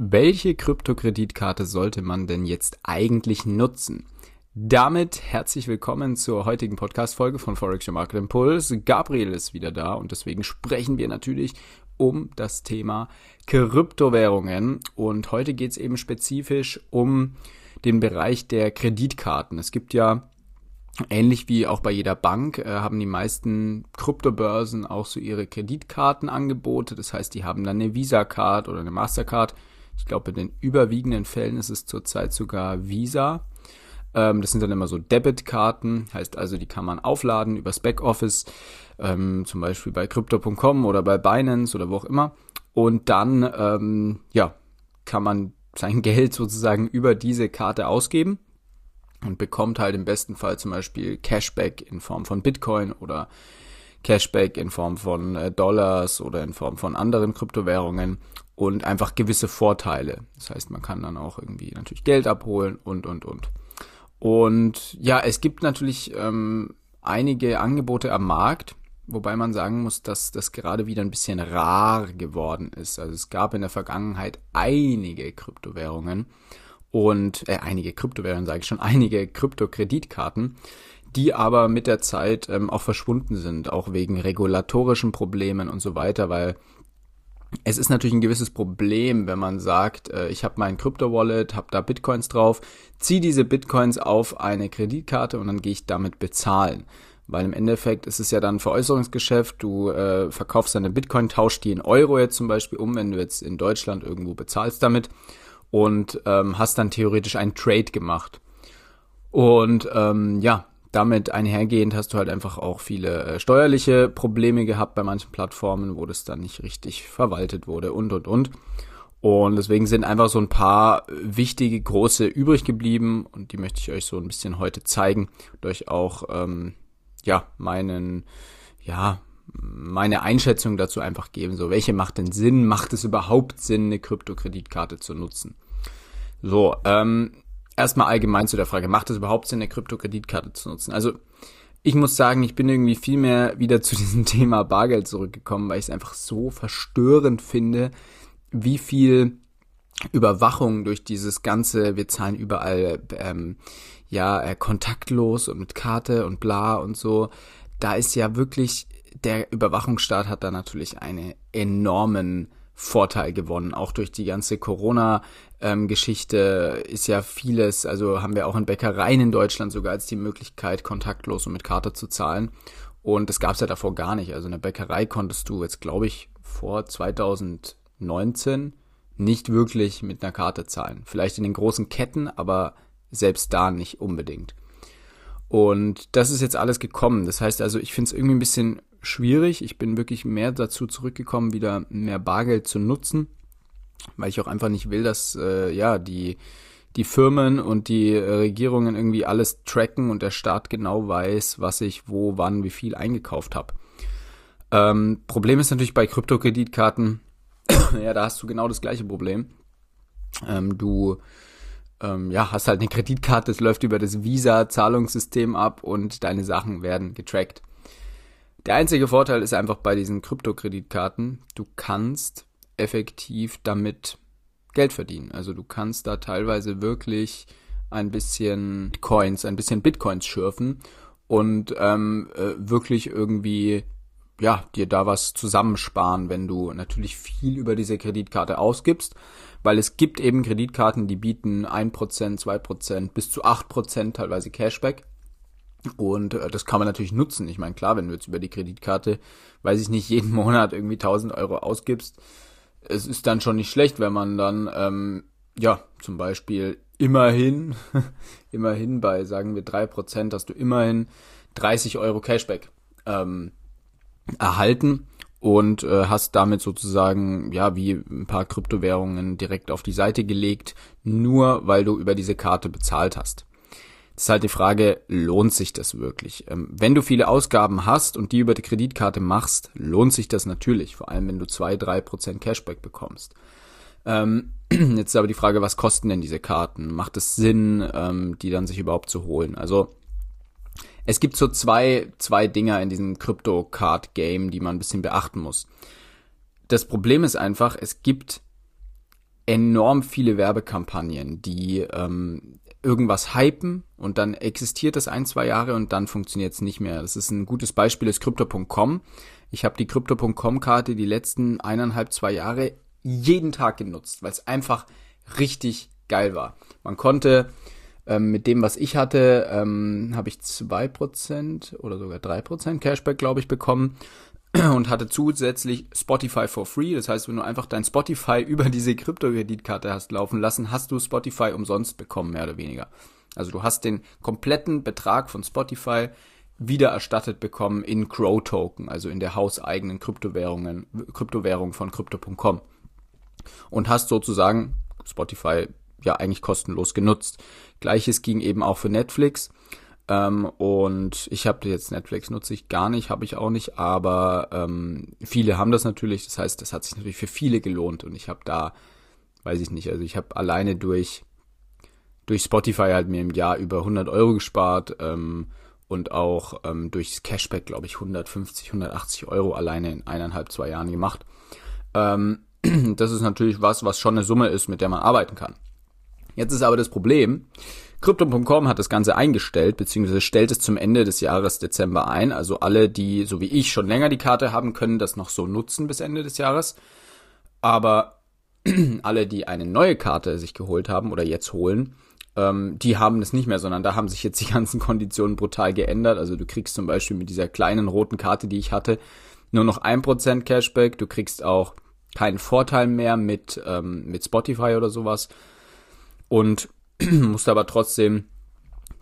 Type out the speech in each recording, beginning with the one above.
Welche Kryptokreditkarte sollte man denn jetzt eigentlich nutzen? Damit herzlich willkommen zur heutigen Podcast-Folge von Forex Market Impulse. Gabriel ist wieder da und deswegen sprechen wir natürlich um das Thema Kryptowährungen. Und heute geht es eben spezifisch um den Bereich der Kreditkarten. Es gibt ja Ähnlich wie auch bei jeder Bank äh, haben die meisten Kryptobörsen auch so ihre Kreditkartenangebote. Das heißt, die haben dann eine Visa-Card oder eine Mastercard ich glaube, in den überwiegenden Fällen ist es zurzeit sogar Visa. Ähm, das sind dann immer so Debitkarten, heißt also, die kann man aufladen übers Backoffice, ähm, zum Beispiel bei Crypto.com oder bei Binance oder wo auch immer. Und dann, ähm, ja, kann man sein Geld sozusagen über diese Karte ausgeben und bekommt halt im besten Fall zum Beispiel Cashback in Form von Bitcoin oder Cashback in Form von äh, Dollars oder in Form von anderen Kryptowährungen und einfach gewisse Vorteile. Das heißt, man kann dann auch irgendwie natürlich Geld abholen und, und, und. Und ja, es gibt natürlich ähm, einige Angebote am Markt, wobei man sagen muss, dass das gerade wieder ein bisschen rar geworden ist. Also es gab in der Vergangenheit einige Kryptowährungen und äh, einige Kryptowährungen, sage ich schon, einige Kryptokreditkarten, die aber mit der Zeit ähm, auch verschwunden sind, auch wegen regulatorischen Problemen und so weiter, weil es ist natürlich ein gewisses Problem, wenn man sagt, äh, ich habe mein Krypto-Wallet, habe da Bitcoins drauf, ziehe diese Bitcoins auf eine Kreditkarte und dann gehe ich damit bezahlen. Weil im Endeffekt ist es ja dann ein Veräußerungsgeschäft, du äh, verkaufst deine Bitcoin, tauschst die in Euro jetzt zum Beispiel um, wenn du jetzt in Deutschland irgendwo bezahlst damit und ähm, hast dann theoretisch einen Trade gemacht. Und ähm, ja, damit einhergehend hast du halt einfach auch viele äh, steuerliche Probleme gehabt bei manchen Plattformen, wo das dann nicht richtig verwaltet wurde und und und. Und deswegen sind einfach so ein paar wichtige große übrig geblieben und die möchte ich euch so ein bisschen heute zeigen und euch auch ähm, ja meinen ja meine Einschätzung dazu einfach geben. So welche macht denn Sinn? Macht es überhaupt Sinn, eine Kryptokreditkarte zu nutzen? So ähm, erstmal allgemein zu der Frage, macht es überhaupt Sinn, eine Kryptokreditkarte zu nutzen? Also ich muss sagen, ich bin irgendwie viel mehr wieder zu diesem Thema Bargeld zurückgekommen, weil ich es einfach so verstörend finde, wie viel Überwachung durch dieses ganze, wir zahlen überall ähm, ja äh, kontaktlos und mit Karte und bla und so. Da ist ja wirklich, der Überwachungsstaat hat da natürlich einen enormen Vorteil gewonnen. Auch durch die ganze Corona-Geschichte ist ja vieles, also haben wir auch in Bäckereien in Deutschland sogar als die Möglichkeit, kontaktlos und mit Karte zu zahlen. Und das gab es ja davor gar nicht. Also in der Bäckerei konntest du jetzt, glaube ich, vor 2019 nicht wirklich mit einer Karte zahlen. Vielleicht in den großen Ketten, aber selbst da nicht unbedingt. Und das ist jetzt alles gekommen. Das heißt also, ich finde es irgendwie ein bisschen schwierig. Ich bin wirklich mehr dazu zurückgekommen, wieder mehr Bargeld zu nutzen, weil ich auch einfach nicht will, dass äh, ja die die Firmen und die Regierungen irgendwie alles tracken und der Staat genau weiß, was ich wo, wann, wie viel eingekauft habe. Ähm, Problem ist natürlich bei Kryptokreditkarten, ja, da hast du genau das gleiche Problem. Ähm, du ähm, ja, hast halt eine Kreditkarte, es läuft über das Visa-Zahlungssystem ab und deine Sachen werden getrackt. Der einzige Vorteil ist einfach bei diesen Kryptokreditkarten, du kannst effektiv damit Geld verdienen. Also du kannst da teilweise wirklich ein bisschen Coins, ein bisschen Bitcoins schürfen und ähm, äh, wirklich irgendwie ja dir da was zusammensparen, wenn du natürlich viel über diese Kreditkarte ausgibst, weil es gibt eben Kreditkarten, die bieten 1%, 2%, bis zu 8% teilweise Cashback. Und äh, das kann man natürlich nutzen. Ich meine, klar, wenn du jetzt über die Kreditkarte, weiß ich nicht, jeden Monat irgendwie 1000 Euro ausgibst, es ist dann schon nicht schlecht, wenn man dann, ähm, ja, zum Beispiel immerhin, immerhin bei, sagen wir, drei Prozent hast du immerhin 30 Euro Cashback ähm, erhalten und äh, hast damit sozusagen, ja, wie ein paar Kryptowährungen direkt auf die Seite gelegt, nur weil du über diese Karte bezahlt hast. Das ist halt die Frage, lohnt sich das wirklich? Ähm, wenn du viele Ausgaben hast und die über die Kreditkarte machst, lohnt sich das natürlich, vor allem wenn du zwei, drei Prozent Cashback bekommst. Ähm, jetzt ist aber die Frage, was kosten denn diese Karten? Macht es Sinn, ähm, die dann sich überhaupt zu holen? Also es gibt so zwei, zwei Dinger in diesem Crypto-Card-Game, die man ein bisschen beachten muss. Das Problem ist einfach, es gibt enorm viele Werbekampagnen, die ähm, irgendwas hypen und dann existiert das ein, zwei Jahre und dann funktioniert es nicht mehr. Das ist ein gutes Beispiel, ist Crypto.com. Ich habe die Crypto.com-Karte die letzten eineinhalb, zwei Jahre jeden Tag genutzt, weil es einfach richtig geil war. Man konnte ähm, mit dem, was ich hatte, ähm, habe ich zwei Prozent oder sogar drei Prozent Cashback, glaube ich, bekommen und hatte zusätzlich Spotify for free. Das heißt, wenn du einfach dein Spotify über diese Krypto-Kreditkarte hast laufen lassen, hast du Spotify umsonst bekommen, mehr oder weniger. Also du hast den kompletten Betrag von Spotify wieder erstattet bekommen in Crow Token, also in der hauseigenen Kryptowährungen, Kryptowährung von Crypto.com. Und hast sozusagen Spotify ja eigentlich kostenlos genutzt. Gleiches ging eben auch für Netflix. Ähm, und ich habe jetzt Netflix nutze ich gar nicht, habe ich auch nicht, aber ähm, viele haben das natürlich. Das heißt, das hat sich natürlich für viele gelohnt und ich habe da, weiß ich nicht, also ich habe alleine durch durch Spotify halt mir im Jahr über 100 Euro gespart ähm, und auch ähm, durch Cashback, glaube ich, 150, 180 Euro alleine in eineinhalb, zwei Jahren gemacht. Ähm, das ist natürlich was, was schon eine Summe ist, mit der man arbeiten kann. Jetzt ist aber das Problem, Crypto.com hat das Ganze eingestellt, beziehungsweise stellt es zum Ende des Jahres Dezember ein. Also alle, die, so wie ich, schon länger die Karte haben, können das noch so nutzen bis Ende des Jahres. Aber alle, die eine neue Karte sich geholt haben oder jetzt holen, ähm, die haben es nicht mehr, sondern da haben sich jetzt die ganzen Konditionen brutal geändert. Also du kriegst zum Beispiel mit dieser kleinen roten Karte, die ich hatte, nur noch ein Prozent Cashback. Du kriegst auch keinen Vorteil mehr mit, ähm, mit Spotify oder sowas. Und musste aber trotzdem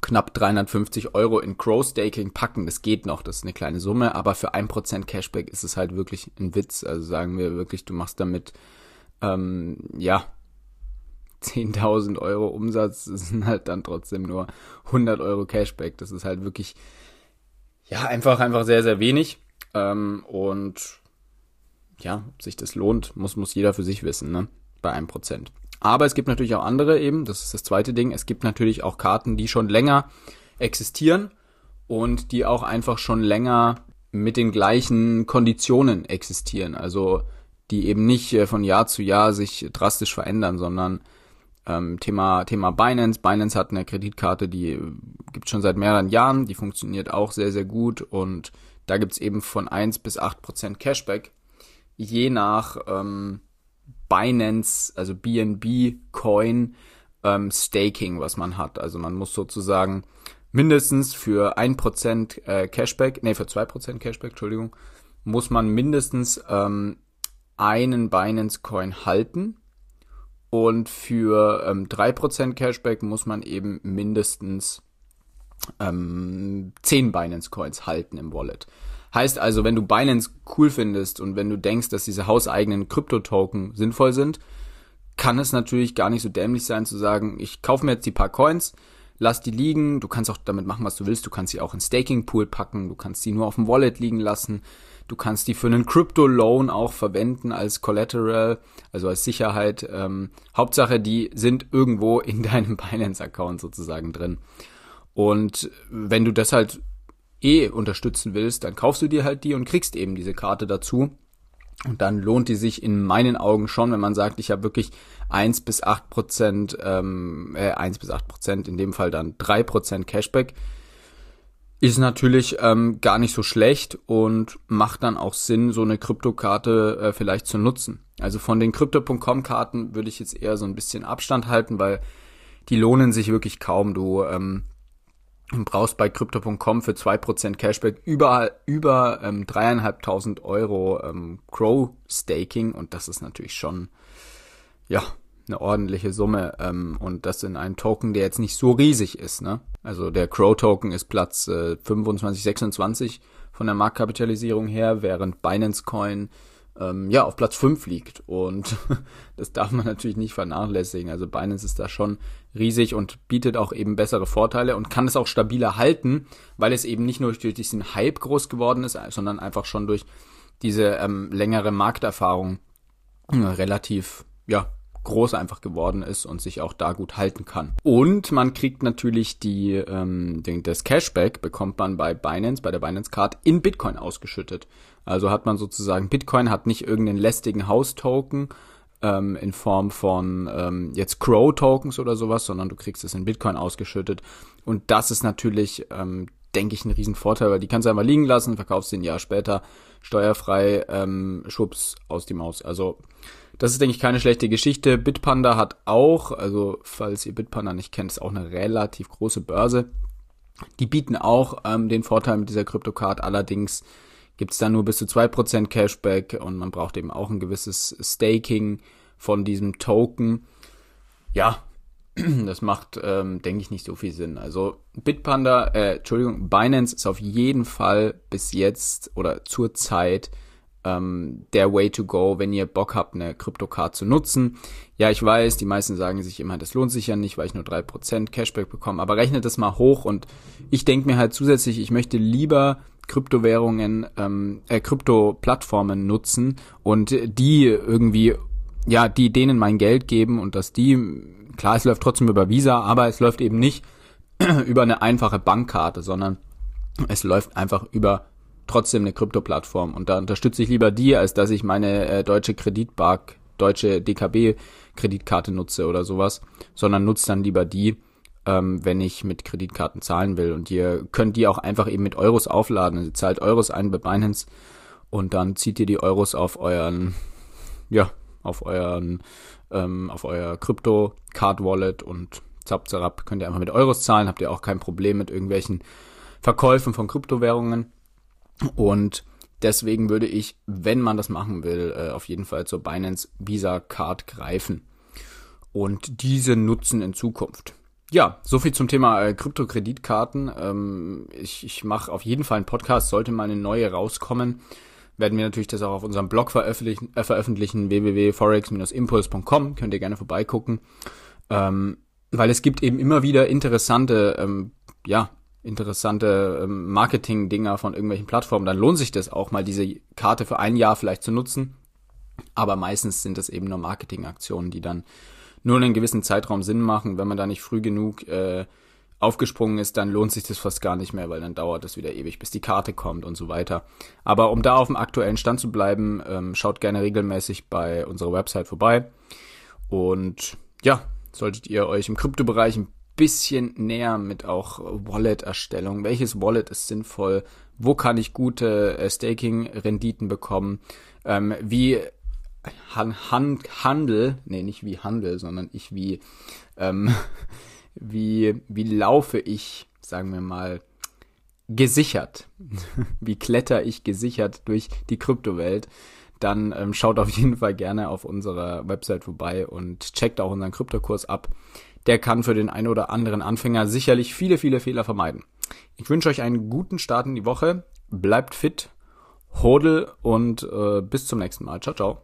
knapp 350 Euro in Crow Staking packen. Das geht noch, das ist eine kleine Summe, aber für ein Prozent Cashback ist es halt wirklich ein Witz. Also sagen wir wirklich, du machst damit, ähm, ja, 10.000 Euro Umsatz, das sind halt dann trotzdem nur 100 Euro Cashback. Das ist halt wirklich, ja, einfach, einfach sehr, sehr wenig. Ähm, und ja, ob sich das lohnt, muss, muss jeder für sich wissen, ne? Bei einem Prozent. Aber es gibt natürlich auch andere eben, das ist das zweite Ding, es gibt natürlich auch Karten, die schon länger existieren und die auch einfach schon länger mit den gleichen Konditionen existieren. Also die eben nicht äh, von Jahr zu Jahr sich drastisch verändern, sondern ähm, Thema, Thema Binance. Binance hat eine Kreditkarte, die äh, gibt schon seit mehreren Jahren, die funktioniert auch sehr, sehr gut und da gibt's eben von 1 bis 8 Prozent Cashback, je nach ähm, Binance, also BNB Coin ähm, Staking, was man hat. Also man muss sozusagen mindestens für 1% äh, Cashback, nee, für 2% Cashback, Entschuldigung, muss man mindestens ähm, einen Binance Coin halten. Und für ähm, 3% Cashback muss man eben mindestens ähm, 10 Binance Coins halten im Wallet. Heißt also, wenn du Binance cool findest und wenn du denkst, dass diese hauseigenen Krypto-Token sinnvoll sind, kann es natürlich gar nicht so dämlich sein zu sagen, ich kaufe mir jetzt die paar Coins, lass die liegen, du kannst auch damit machen, was du willst, du kannst sie auch in Staking Pool packen, du kannst sie nur auf dem Wallet liegen lassen, du kannst die für einen Crypto Loan auch verwenden als Collateral, also als Sicherheit. Ähm, Hauptsache, die sind irgendwo in deinem Binance Account sozusagen drin. Und wenn du das halt eh unterstützen willst, dann kaufst du dir halt die und kriegst eben diese Karte dazu. Und dann lohnt die sich in meinen Augen schon, wenn man sagt, ich habe wirklich eins bis acht Prozent, ähm, äh, eins bis acht Prozent, in dem Fall dann drei Prozent Cashback, ist natürlich ähm, gar nicht so schlecht und macht dann auch Sinn, so eine Kryptokarte äh, vielleicht zu nutzen. Also von den Crypto.com-Karten würde ich jetzt eher so ein bisschen Abstand halten, weil die lohnen sich wirklich kaum. Du ähm, und brauchst bei Crypto.com für zwei Prozent Cashback überall über ähm, dreieinhalbtausend Euro ähm, Crow Staking und das ist natürlich schon ja eine ordentliche Summe ähm, und das in einem Token, der jetzt nicht so riesig ist. Ne? Also der Crow Token ist Platz äh, 25, 26 von der Marktkapitalisierung her, während Binance Coin ähm, ja, auf Platz 5 liegt. Und das darf man natürlich nicht vernachlässigen. Also Binance ist da schon riesig und bietet auch eben bessere Vorteile und kann es auch stabiler halten, weil es eben nicht nur durch diesen Hype groß geworden ist, sondern einfach schon durch diese ähm, längere Markterfahrung äh, relativ, ja, groß einfach geworden ist und sich auch da gut halten kann. Und man kriegt natürlich die, ähm, den, das Cashback bekommt man bei Binance, bei der Binance Card in Bitcoin ausgeschüttet. Also hat man sozusagen, Bitcoin hat nicht irgendeinen lästigen House-Token, ähm, in Form von ähm, jetzt Crow-Tokens oder sowas, sondern du kriegst es in Bitcoin ausgeschüttet. Und das ist natürlich, ähm, denke ich, ein Riesenvorteil, weil die kannst du einfach liegen lassen, verkaufst sie ein Jahr später steuerfrei, ähm, schwupps, aus die Maus. Also das ist, denke ich, keine schlechte Geschichte. Bitpanda hat auch, also falls ihr Bitpanda nicht kennt, ist auch eine relativ große Börse. Die bieten auch ähm, den Vorteil mit dieser Kryptocard. Allerdings gibt's da nur bis zu zwei Prozent Cashback und man braucht eben auch ein gewisses Staking von diesem Token. Ja, das macht, ähm, denke ich, nicht so viel Sinn. Also Bitpanda, äh, Entschuldigung, Binance ist auf jeden Fall bis jetzt oder zur Zeit ähm, der Way to go, wenn ihr Bock habt, eine Kryptocard zu nutzen. Ja, ich weiß, die meisten sagen sich immer, das lohnt sich ja nicht, weil ich nur drei Prozent Cashback bekomme, aber rechnet das mal hoch und ich denke mir halt zusätzlich, ich möchte lieber Kryptowährungen, ähm, äh, Krypto-Plattformen nutzen und die irgendwie, ja, die denen mein Geld geben und dass die, klar, es läuft trotzdem über Visa, aber es läuft eben nicht über eine einfache Bankkarte, sondern es läuft einfach über trotzdem eine Krypto-Plattform und da unterstütze ich lieber die, als dass ich meine äh, deutsche Kreditbank, deutsche DKB-Kreditkarte nutze oder sowas, sondern nutze dann lieber die, ähm, wenn ich mit Kreditkarten zahlen will. Und ihr könnt die auch einfach eben mit Euros aufladen. Ihr zahlt Euros ein bei Binance und dann zieht ihr die Euros auf euren, ja, auf euren, ähm, auf euer Krypto-Card-Wallet und zap, zap, könnt ihr einfach mit Euros zahlen, habt ihr auch kein Problem mit irgendwelchen Verkäufen von Kryptowährungen. Und deswegen würde ich, wenn man das machen will, äh, auf jeden Fall zur Binance Visa Card greifen und diese nutzen in Zukunft. Ja, so viel zum Thema äh, Kryptokreditkarten. Ähm, ich ich mache auf jeden Fall einen Podcast, sollte mal eine neue rauskommen. Werden wir natürlich das auch auf unserem Blog veröffentlichen, äh, veröffentlichen www.forex-impuls.com. Könnt ihr gerne vorbeigucken. Ähm, weil es gibt eben immer wieder interessante, ähm, ja, interessante ähm, Marketing-Dinger von irgendwelchen Plattformen. Dann lohnt sich das auch mal, diese Karte für ein Jahr vielleicht zu nutzen. Aber meistens sind das eben nur Marketingaktionen, die dann nur einen gewissen Zeitraum Sinn machen. Wenn man da nicht früh genug äh, aufgesprungen ist, dann lohnt sich das fast gar nicht mehr, weil dann dauert es wieder ewig, bis die Karte kommt und so weiter. Aber um da auf dem aktuellen Stand zu bleiben, ähm, schaut gerne regelmäßig bei unserer Website vorbei. Und ja, solltet ihr euch im Kryptobereich ein bisschen näher mit auch Wallet-Erstellung. Welches Wallet ist sinnvoll? Wo kann ich gute äh, Staking-Renditen bekommen? Ähm, wie Han Han Handel, nee, nicht wie Handel, sondern ich wie, ähm, wie, wie laufe ich, sagen wir mal, gesichert? wie kletter ich gesichert durch die Kryptowelt? Dann ähm, schaut auf jeden Fall gerne auf unserer Website vorbei und checkt auch unseren Kryptokurs ab. Der kann für den einen oder anderen Anfänger sicherlich viele, viele Fehler vermeiden. Ich wünsche euch einen guten Start in die Woche. Bleibt fit, hodel und äh, bis zum nächsten Mal. Ciao, ciao.